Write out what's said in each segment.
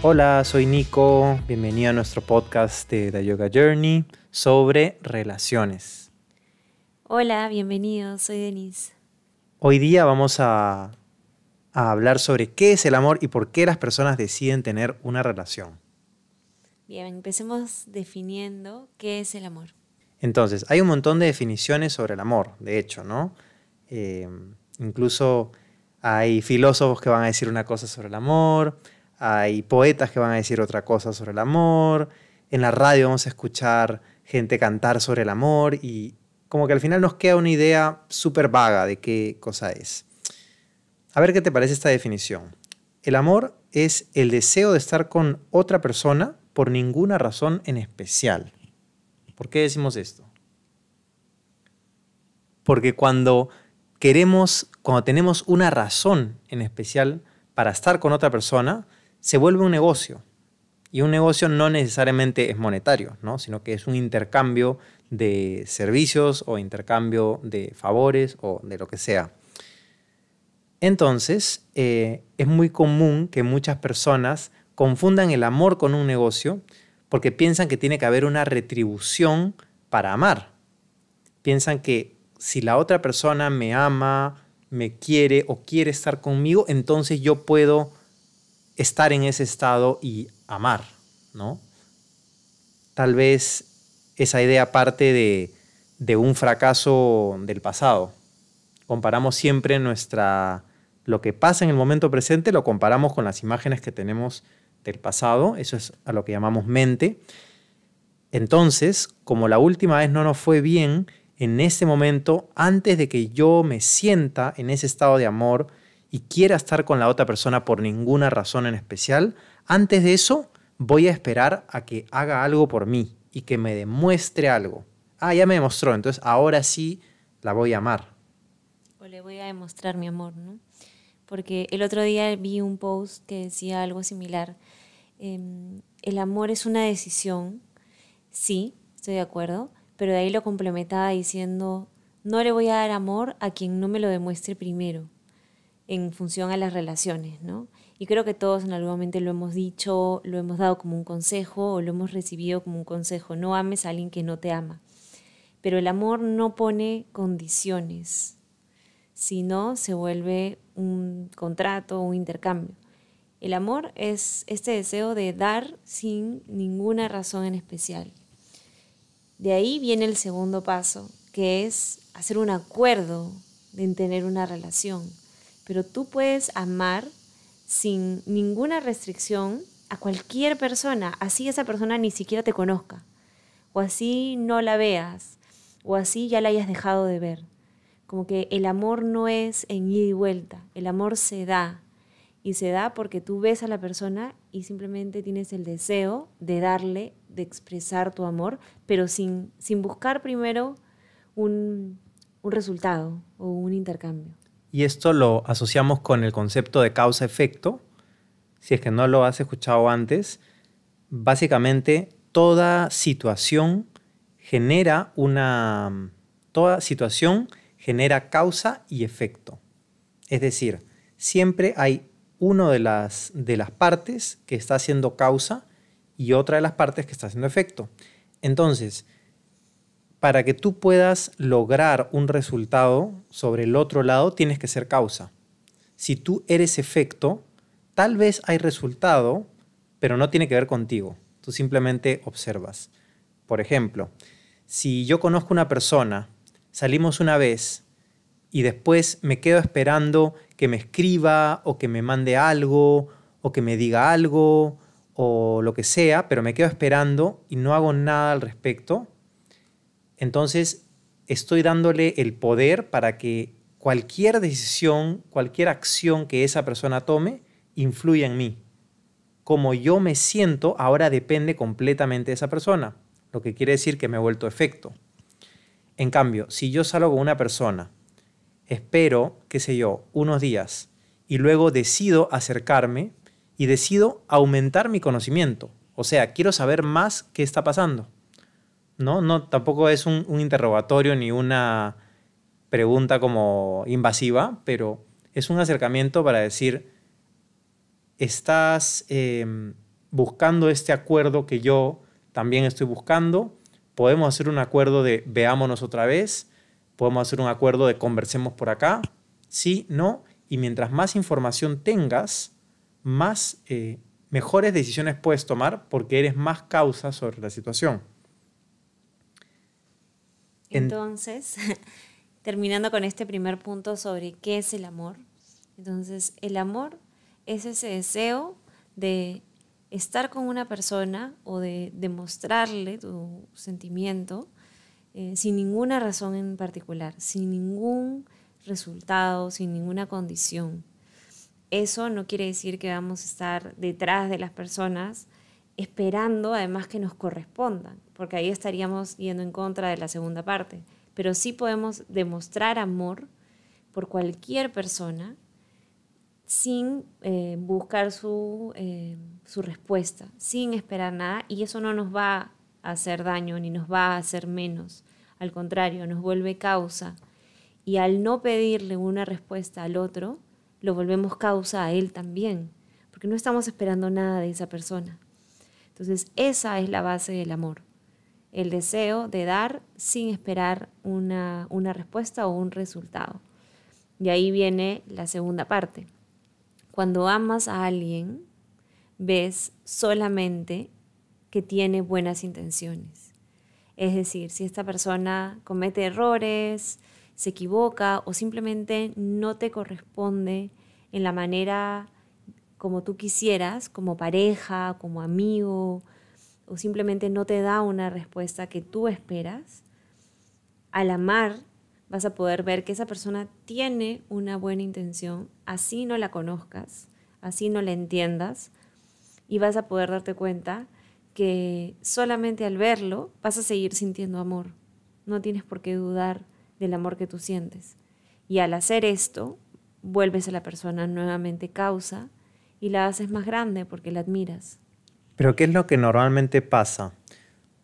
Hola, soy Nico, bienvenido a nuestro podcast de The Yoga Journey sobre relaciones. Hola, bienvenido, soy Denise. Hoy día vamos a, a hablar sobre qué es el amor y por qué las personas deciden tener una relación. Bien, empecemos definiendo qué es el amor. Entonces, hay un montón de definiciones sobre el amor, de hecho, ¿no? Eh, incluso hay filósofos que van a decir una cosa sobre el amor, hay poetas que van a decir otra cosa sobre el amor, en la radio vamos a escuchar gente cantar sobre el amor y como que al final nos queda una idea súper vaga de qué cosa es. A ver qué te parece esta definición. El amor es el deseo de estar con otra persona por ninguna razón en especial. ¿Por qué decimos esto? Porque cuando queremos, cuando tenemos una razón en especial para estar con otra persona, se vuelve un negocio. Y un negocio no necesariamente es monetario, ¿no? sino que es un intercambio de servicios o intercambio de favores o de lo que sea. Entonces, eh, es muy común que muchas personas confundan el amor con un negocio porque piensan que tiene que haber una retribución para amar. Piensan que si la otra persona me ama, me quiere o quiere estar conmigo, entonces yo puedo estar en ese estado y amar, ¿no? Tal vez esa idea parte de, de un fracaso del pasado. Comparamos siempre nuestra lo que pasa en el momento presente lo comparamos con las imágenes que tenemos del pasado, eso es a lo que llamamos mente. Entonces, como la última vez no nos fue bien, en ese momento, antes de que yo me sienta en ese estado de amor y quiera estar con la otra persona por ninguna razón en especial, antes de eso voy a esperar a que haga algo por mí y que me demuestre algo. Ah, ya me demostró, entonces ahora sí la voy a amar. O le voy a demostrar mi amor, ¿no? Porque el otro día vi un post que decía algo similar. Em, el amor es una decisión, sí, estoy de acuerdo, pero de ahí lo complementaba diciendo, no le voy a dar amor a quien no me lo demuestre primero, en función a las relaciones, ¿no? Y creo que todos en algún momento lo hemos dicho, lo hemos dado como un consejo o lo hemos recibido como un consejo, no ames a alguien que no te ama. Pero el amor no pone condiciones, sino se vuelve un contrato, un intercambio. El amor es este deseo de dar sin ninguna razón en especial. De ahí viene el segundo paso, que es hacer un acuerdo en tener una relación. Pero tú puedes amar sin ninguna restricción a cualquier persona, así esa persona ni siquiera te conozca, o así no la veas, o así ya la hayas dejado de ver. Como que el amor no es en ida y vuelta, el amor se da. Y se da porque tú ves a la persona y simplemente tienes el deseo de darle de expresar tu amor, pero sin, sin buscar primero un, un resultado o un intercambio. Y esto lo asociamos con el concepto de causa-efecto. Si es que no lo has escuchado antes, básicamente toda situación genera una... Toda situación genera causa y efecto. Es decir, siempre hay una de las, de las partes que está haciendo causa y otra de las partes que está haciendo efecto. Entonces, para que tú puedas lograr un resultado sobre el otro lado, tienes que ser causa. Si tú eres efecto, tal vez hay resultado, pero no tiene que ver contigo. Tú simplemente observas. Por ejemplo, si yo conozco una persona, salimos una vez y después me quedo esperando que me escriba o que me mande algo o que me diga algo o lo que sea, pero me quedo esperando y no hago nada al respecto, entonces estoy dándole el poder para que cualquier decisión, cualquier acción que esa persona tome, influya en mí. Como yo me siento, ahora depende completamente de esa persona, lo que quiere decir que me he vuelto efecto. En cambio, si yo salgo con una persona, espero, qué sé yo, unos días, y luego decido acercarme, y decido aumentar mi conocimiento. O sea, quiero saber más qué está pasando. No, no tampoco es un, interrogatorio ni una pregunta como invasiva, pero es un acercamiento para decir, estás, em, buscando este acuerdo que yo también estoy buscando. Podemos hacer un acuerdo de veámonos otra vez. Podemos hacer un acuerdo de conversemos por acá. Sí, no. Y mientras más información tengas, más eh, mejores decisiones puedes tomar porque eres más causa sobre la situación. Entonces, terminando con este primer punto sobre qué es el amor. Entonces, el amor es ese deseo de estar con una persona o de demostrarle tu sentimiento eh, sin ninguna razón en particular, sin ningún resultado, sin ninguna condición. Eso no quiere decir que vamos a estar detrás de las personas esperando además que nos correspondan, porque ahí estaríamos yendo en contra de la segunda parte. Pero sí podemos demostrar amor por cualquier persona sin eh, buscar su, eh, su respuesta, sin esperar nada, y eso no nos va a hacer daño ni nos va a hacer menos. Al contrario, nos vuelve causa. Y al no pedirle una respuesta al otro, lo volvemos causa a él también, porque no estamos esperando nada de esa persona. Entonces, esa es la base del amor, el deseo de dar sin esperar una, una respuesta o un resultado. Y ahí viene la segunda parte. Cuando amas a alguien, ves solamente que tiene buenas intenciones. Es decir, si esta persona comete errores, se equivoca o simplemente no te corresponde en la manera como tú quisieras, como pareja, como amigo, o simplemente no te da una respuesta que tú esperas, al amar vas a poder ver que esa persona tiene una buena intención, así no la conozcas, así no la entiendas, y vas a poder darte cuenta que solamente al verlo vas a seguir sintiendo amor. No tienes por qué dudar del amor que tú sientes. Y al hacer esto, vuelves a la persona nuevamente causa y la haces más grande porque la admiras. Pero ¿qué es lo que normalmente pasa?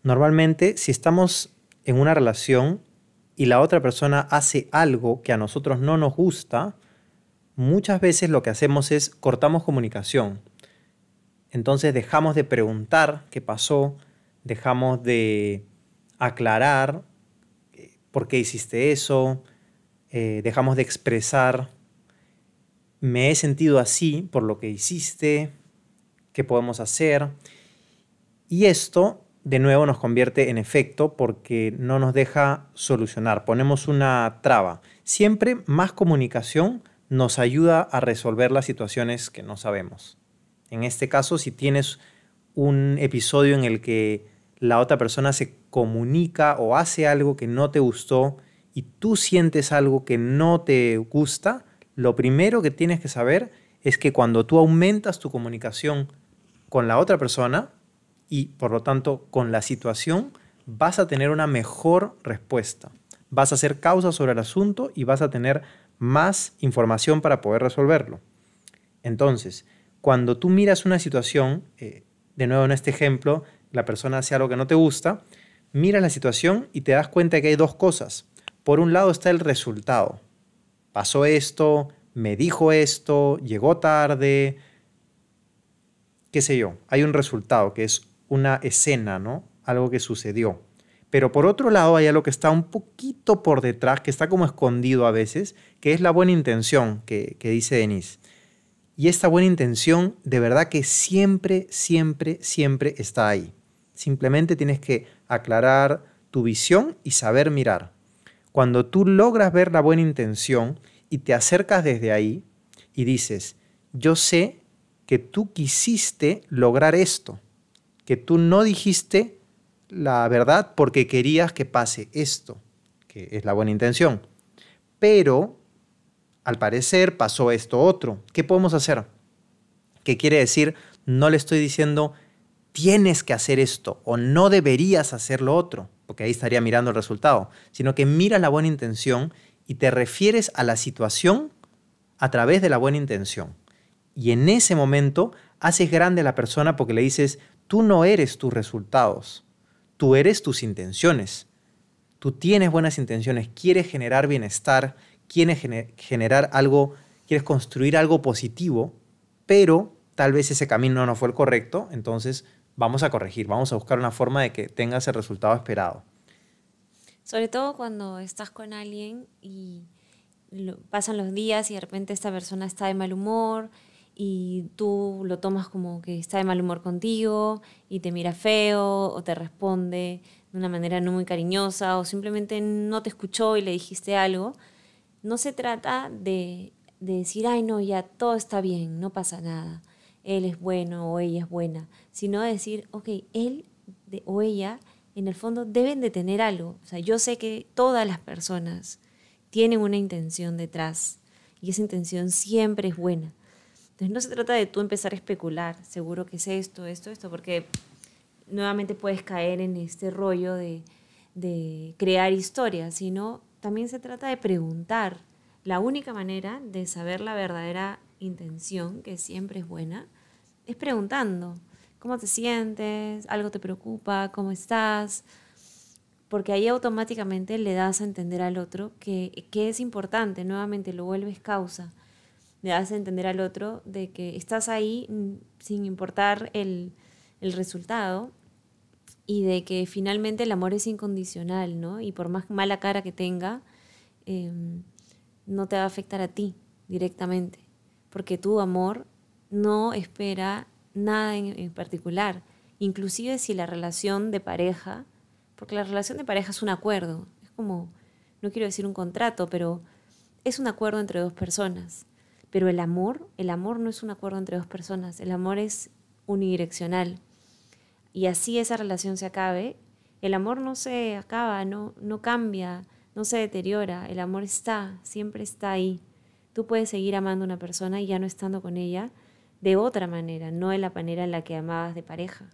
Normalmente, si estamos en una relación y la otra persona hace algo que a nosotros no nos gusta, muchas veces lo que hacemos es cortamos comunicación. Entonces dejamos de preguntar qué pasó, dejamos de aclarar por qué hiciste eso, eh, dejamos de expresar, me he sentido así por lo que hiciste, qué podemos hacer. Y esto, de nuevo, nos convierte en efecto porque no nos deja solucionar, ponemos una traba. Siempre más comunicación nos ayuda a resolver las situaciones que no sabemos. En este caso, si tienes un episodio en el que la otra persona se comunica o hace algo que no te gustó y tú sientes algo que no te gusta, lo primero que tienes que saber es que cuando tú aumentas tu comunicación con la otra persona y por lo tanto con la situación, vas a tener una mejor respuesta. Vas a hacer causa sobre el asunto y vas a tener más información para poder resolverlo. Entonces, cuando tú miras una situación, eh, de nuevo en este ejemplo, la persona hace algo que no te gusta, miras la situación y te das cuenta que hay dos cosas. Por un lado está el resultado. Pasó esto, me dijo esto, llegó tarde, qué sé yo. Hay un resultado que es una escena, ¿no? Algo que sucedió. Pero por otro lado hay algo que está un poquito por detrás, que está como escondido a veces, que es la buena intención que, que dice Denise. Y esta buena intención de verdad que siempre, siempre, siempre está ahí. Simplemente tienes que aclarar tu visión y saber mirar. Cuando tú logras ver la buena intención y te acercas desde ahí y dices, yo sé que tú quisiste lograr esto, que tú no dijiste la verdad porque querías que pase esto, que es la buena intención. Pero, al parecer, pasó esto otro. ¿Qué podemos hacer? ¿Qué quiere decir? No le estoy diciendo, tienes que hacer esto o no deberías hacer lo otro, porque ahí estaría mirando el resultado, sino que mira la buena intención y te refieres a la situación a través de la buena intención. Y en ese momento haces grande a la persona porque le dices, tú no eres tus resultados, tú eres tus intenciones. Tú tienes buenas intenciones, quieres generar bienestar, quieres generar algo, quieres construir algo positivo, pero tal vez ese camino no fue el correcto, entonces vamos a corregir, vamos a buscar una forma de que tengas el resultado esperado. Sobre todo cuando estás con alguien y pasan los días y de repente esta persona está de mal humor y tú lo tomas como que está de mal humor contigo y te mira feo o te responde de una manera no muy cariñosa o simplemente no te escuchó y le dijiste algo, no se trata de, de decir, ay no, ya todo está bien, no pasa nada, él es bueno o ella es buena, sino de decir, ok, él o ella en el fondo deben de tener algo. O sea, yo sé que todas las personas tienen una intención detrás y esa intención siempre es buena. Entonces no se trata de tú empezar a especular, seguro que es esto, esto, esto, porque nuevamente puedes caer en este rollo de, de crear historias, sino también se trata de preguntar. La única manera de saber la verdadera intención, que siempre es buena, es preguntando. ¿Cómo te sientes? ¿Algo te preocupa? ¿Cómo estás? Porque ahí automáticamente le das a entender al otro que, que es importante, nuevamente lo vuelves causa. Le das a entender al otro de que estás ahí sin importar el, el resultado y de que finalmente el amor es incondicional, ¿no? Y por más mala cara que tenga, em, no te va a afectar a ti directamente, porque tu amor no espera nada en, particular. Inclusive si la relación de pareja, porque la relación de pareja es un acuerdo, es como, no quiero decir un contrato, pero es un acuerdo entre dos personas. Pero el amor, el amor no es un acuerdo entre dos personas, el amor es unidireccional. Y así esa relación se acabe, el amor no se acaba, no, no cambia, no se deteriora, el amor está, siempre está ahí. Tú puedes seguir amando a una persona y ya no estando con ella, de otra manera, no de la manera en la que amabas de pareja.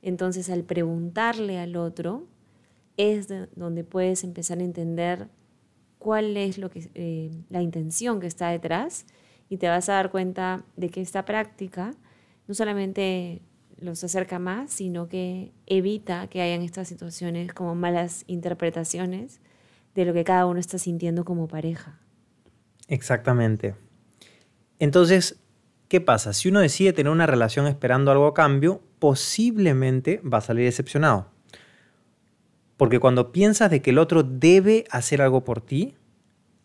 Entonces, al preguntarle al otro, es donde puedes empezar a entender cuál es lo que, eh, la intención que está detrás y te vas a dar cuenta de que esta práctica no solamente los acerca más, sino que evita que hayan estas situaciones como malas interpretaciones de lo que cada uno está sintiendo como pareja. Exactamente. Entonces, ¿Qué pasa? Si uno decide tener una relación esperando algo a cambio, posiblemente va a salir decepcionado. Porque cuando piensas de que el otro debe hacer algo por ti,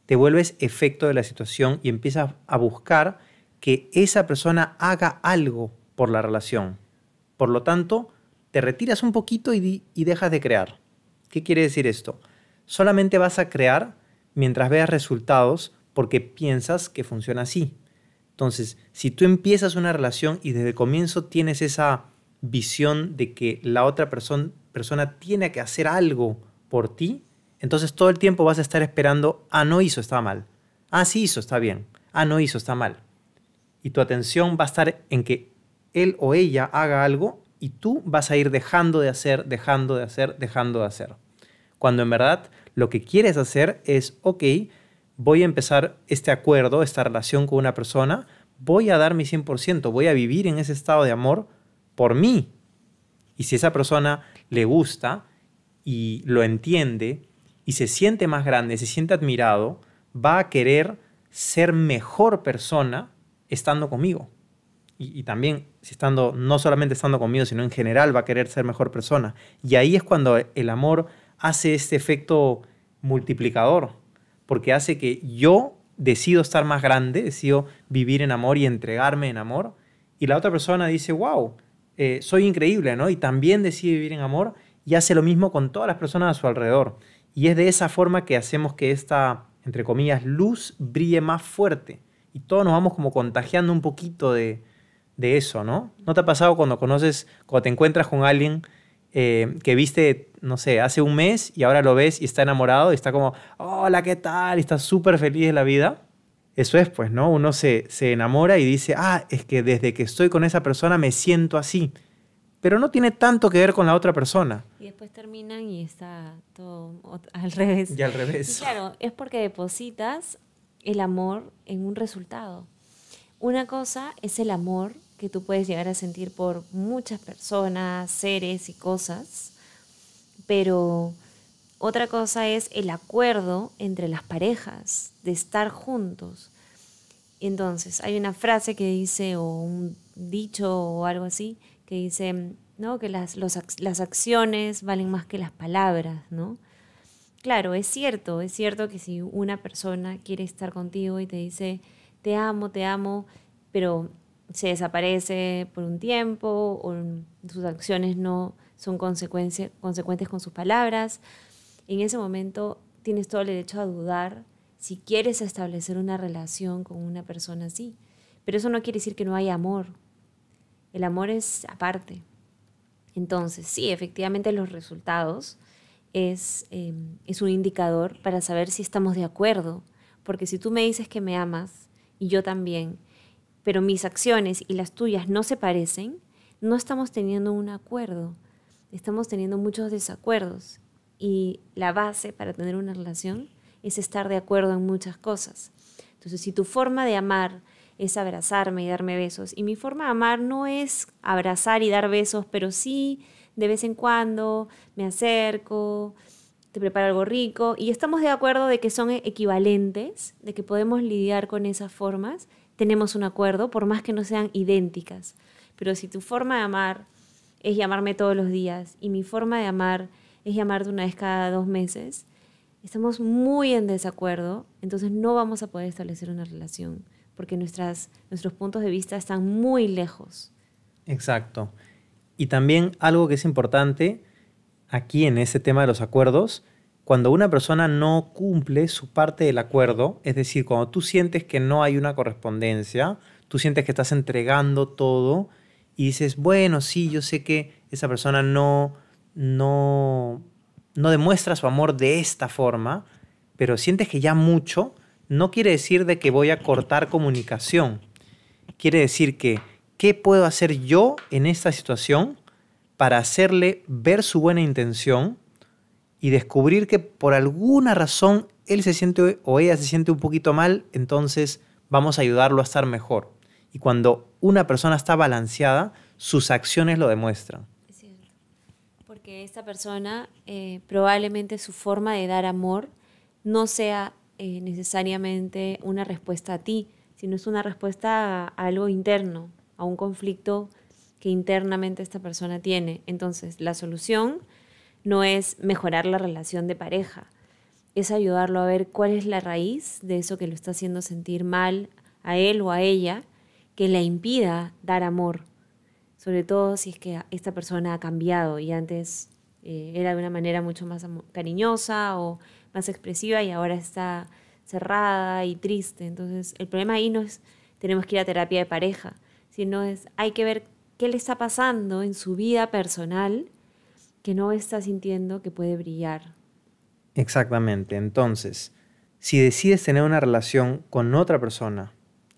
te vuelves efecto de la situación y empiezas a buscar que esa persona haga algo por la relación. Por lo tanto, te retiras un poquito y, y dejas de crear. ¿Qué quiere decir esto? Solamente vas a crear mientras veas resultados porque piensas que funciona así. Entonces, si tú empiezas una relación y desde comienzo tienes esa visión de que la otra persona, persona tiene que hacer algo por ti, entonces todo el tiempo vas a estar esperando, ah, no hizo, está mal. Ah, sí hizo, está bien. Ah, no hizo, está mal. Y tu atención va a estar en que él o ella haga algo y tú vas a ir dejando de hacer, dejando de hacer, dejando de hacer. Cuando en verdad lo que quieres hacer es, ok, voy a empezar este acuerdo, esta relación con una persona, voy a dar mi 100%, voy a vivir en ese estado de amor por mí. Y si esa persona le gusta y lo entiende y se siente más grande, se siente admirado, va a querer ser mejor persona estando conmigo. Y, y, también, si estando, no solamente estando conmigo, sino en general, va a querer ser mejor persona. Y ahí es cuando el amor hace este efecto multiplicador porque hace que yo decido estar más grande, decido vivir en amor y entregarme en amor, y la otra persona dice, wow, eh, soy increíble, ¿no? Y también decide vivir en amor y hace lo mismo con todas las personas a su alrededor. Y es de esa forma que hacemos que esta, entre comillas, luz brille más fuerte. Y todos nos vamos como contagiando un poquito de, de eso, ¿no? ¿No te ha pasado cuando conoces, cuando te encuentras con alguien eh, que viste, no sé, hace un mes y ahora lo ves y está enamorado y está como, hola, ¿qué tal? Y está súper feliz de la vida. Eso es, pues, ¿no? Uno se, se enamora y dice, ah, es que desde que estoy con esa persona me siento así. Pero no tiene tanto que ver con la otra persona. Y después terminan y está todo al revés. Y al revés. claro, es porque depositas el amor en un resultado. Una cosa es el amor que tú puedes llegar a sentir por muchas personas, seres y cosas, pero otra cosa es el acuerdo entre las parejas de estar juntos. Entonces, hay una frase que dice, o un dicho o algo así, que dice, ¿no? Que las, las acciones valen más que las palabras, ¿no? Claro, es cierto, es cierto que si una persona quiere estar contigo y te dice, te amo, te amo, pero se desaparece por un tiempo o sus acciones no son consecuentes con sus palabras, en ese momento tienes todo el derecho a dudar si quieres establecer una relación con una persona así. Pero eso no quiere decir que no haya amor. El amor es aparte. Entonces, sí, efectivamente los resultados es, em, es un indicador para saber si estamos de acuerdo. Porque si tú me dices que me amas y yo también, pero mis acciones y las tuyas no se parecen, no estamos teniendo un acuerdo. Estamos teniendo muchos desacuerdos. Y la base para tener una relación es estar de acuerdo en muchas cosas. Entonces, si tu forma de amar es abrazarme y darme besos, y mi forma de amar no es abrazar y dar besos, pero sí de vez en cuando me acerco, te preparo algo rico, y estamos de acuerdo de que son equivalentes, de que podemos lidiar con esas formas, tenemos un acuerdo, por más que no sean idénticas. Pero si tu forma de amar es llamarme todos los días y mi forma de amar es llamarte una vez cada dos meses, estamos muy en desacuerdo, entonces no vamos a poder establecer una relación, porque nuestras, nuestros puntos de vista están muy lejos. Exacto. Y también algo que es importante aquí en ese tema de los acuerdos, cuando una persona no cumple su parte del acuerdo, es decir, cuando tú sientes que no hay una correspondencia, tú sientes que estás entregando todo y dices, bueno, sí, yo sé que esa persona no, no, no demuestra su amor de esta forma, pero sientes que ya mucho, no quiere decir de que voy a cortar comunicación. Quiere decir que, ¿qué puedo hacer yo en esta situación para hacerle ver su buena intención y descubrir que por alguna razón él se siente o ella se siente un poquito mal, entonces vamos a ayudarlo a estar mejor. Y cuando una persona está balanceada, sus acciones lo demuestran porque esta persona eh, probablemente su forma de dar amor no sea eh, necesariamente una respuesta a ti, sino es una respuesta a, algo interno, a un conflicto que internamente esta persona tiene. Entonces, la solución no es mejorar la relación de pareja, es ayudarlo a ver cuál es la raíz de eso que lo está haciendo sentir mal a él o a ella, que le impida dar amor sobre todo si es que esta persona ha cambiado y antes eh, era de una manera mucho más cariñosa o más expresiva y ahora está cerrada y triste. Entonces, el problema ahí no es tenemos que ir a terapia de pareja, sino es hay que ver qué le está pasando en su vida personal que no está sintiendo que puede brillar. Exactamente. Entonces, si decides tener una relación con otra persona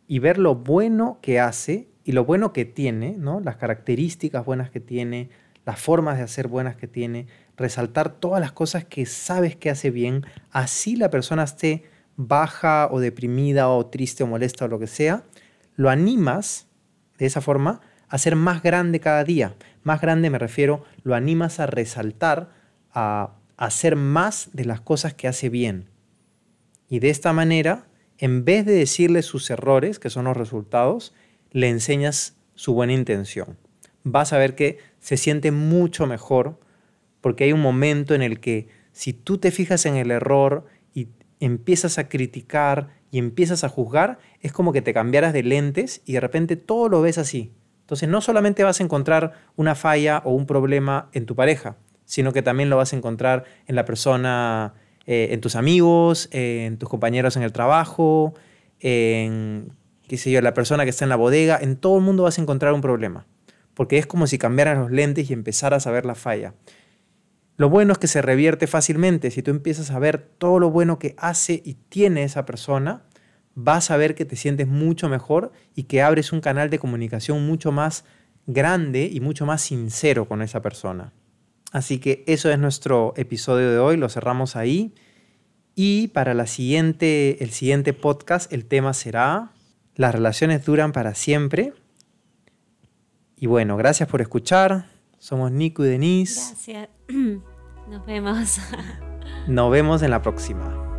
y ver lo bueno que hace y lo bueno que tiene, ¿no? las características buenas que tiene, las formas de hacer buenas que tiene, resaltar todas las cosas que sabes que hace bien, así la persona esté baja o deprimida o triste o molesta o lo que sea, lo animas de esa forma a ser más grande cada día. Más grande me refiero, lo animas a resaltar, a hacer más de las cosas que hace bien. Y de esta manera, en vez de decirle sus errores, que son los resultados, le enseñas su buena intención. Vas a ver que se siente mucho mejor porque hay un momento en el que si tú te fijas en el error y empiezas a criticar y empiezas a juzgar, es como que te cambiaras de lentes y de repente todo lo ves así. Entonces no solamente vas a encontrar una falla o un problema en tu pareja, sino que también lo vas a encontrar en la persona, eh, en tus amigos, en tus compañeros en el trabajo, en qué sé yo, la persona que está en la bodega, en todo el mundo vas a encontrar un problema, porque es como si cambiaras los lentes y empezaras a ver la falla. Lo bueno es que se revierte fácilmente. Si tú empiezas a ver todo lo bueno que hace y tiene esa persona, vas a ver que te sientes mucho mejor y que abres un canal de comunicación mucho más grande y mucho más sincero con esa persona. Así que eso es nuestro episodio de hoy, lo cerramos ahí. Y para la siguiente, el siguiente podcast el tema será las relaciones duran para siempre. Y bueno, gracias por escuchar. Somos Nico y Denise. Gracias. Nos vemos. Nos vemos en la próxima.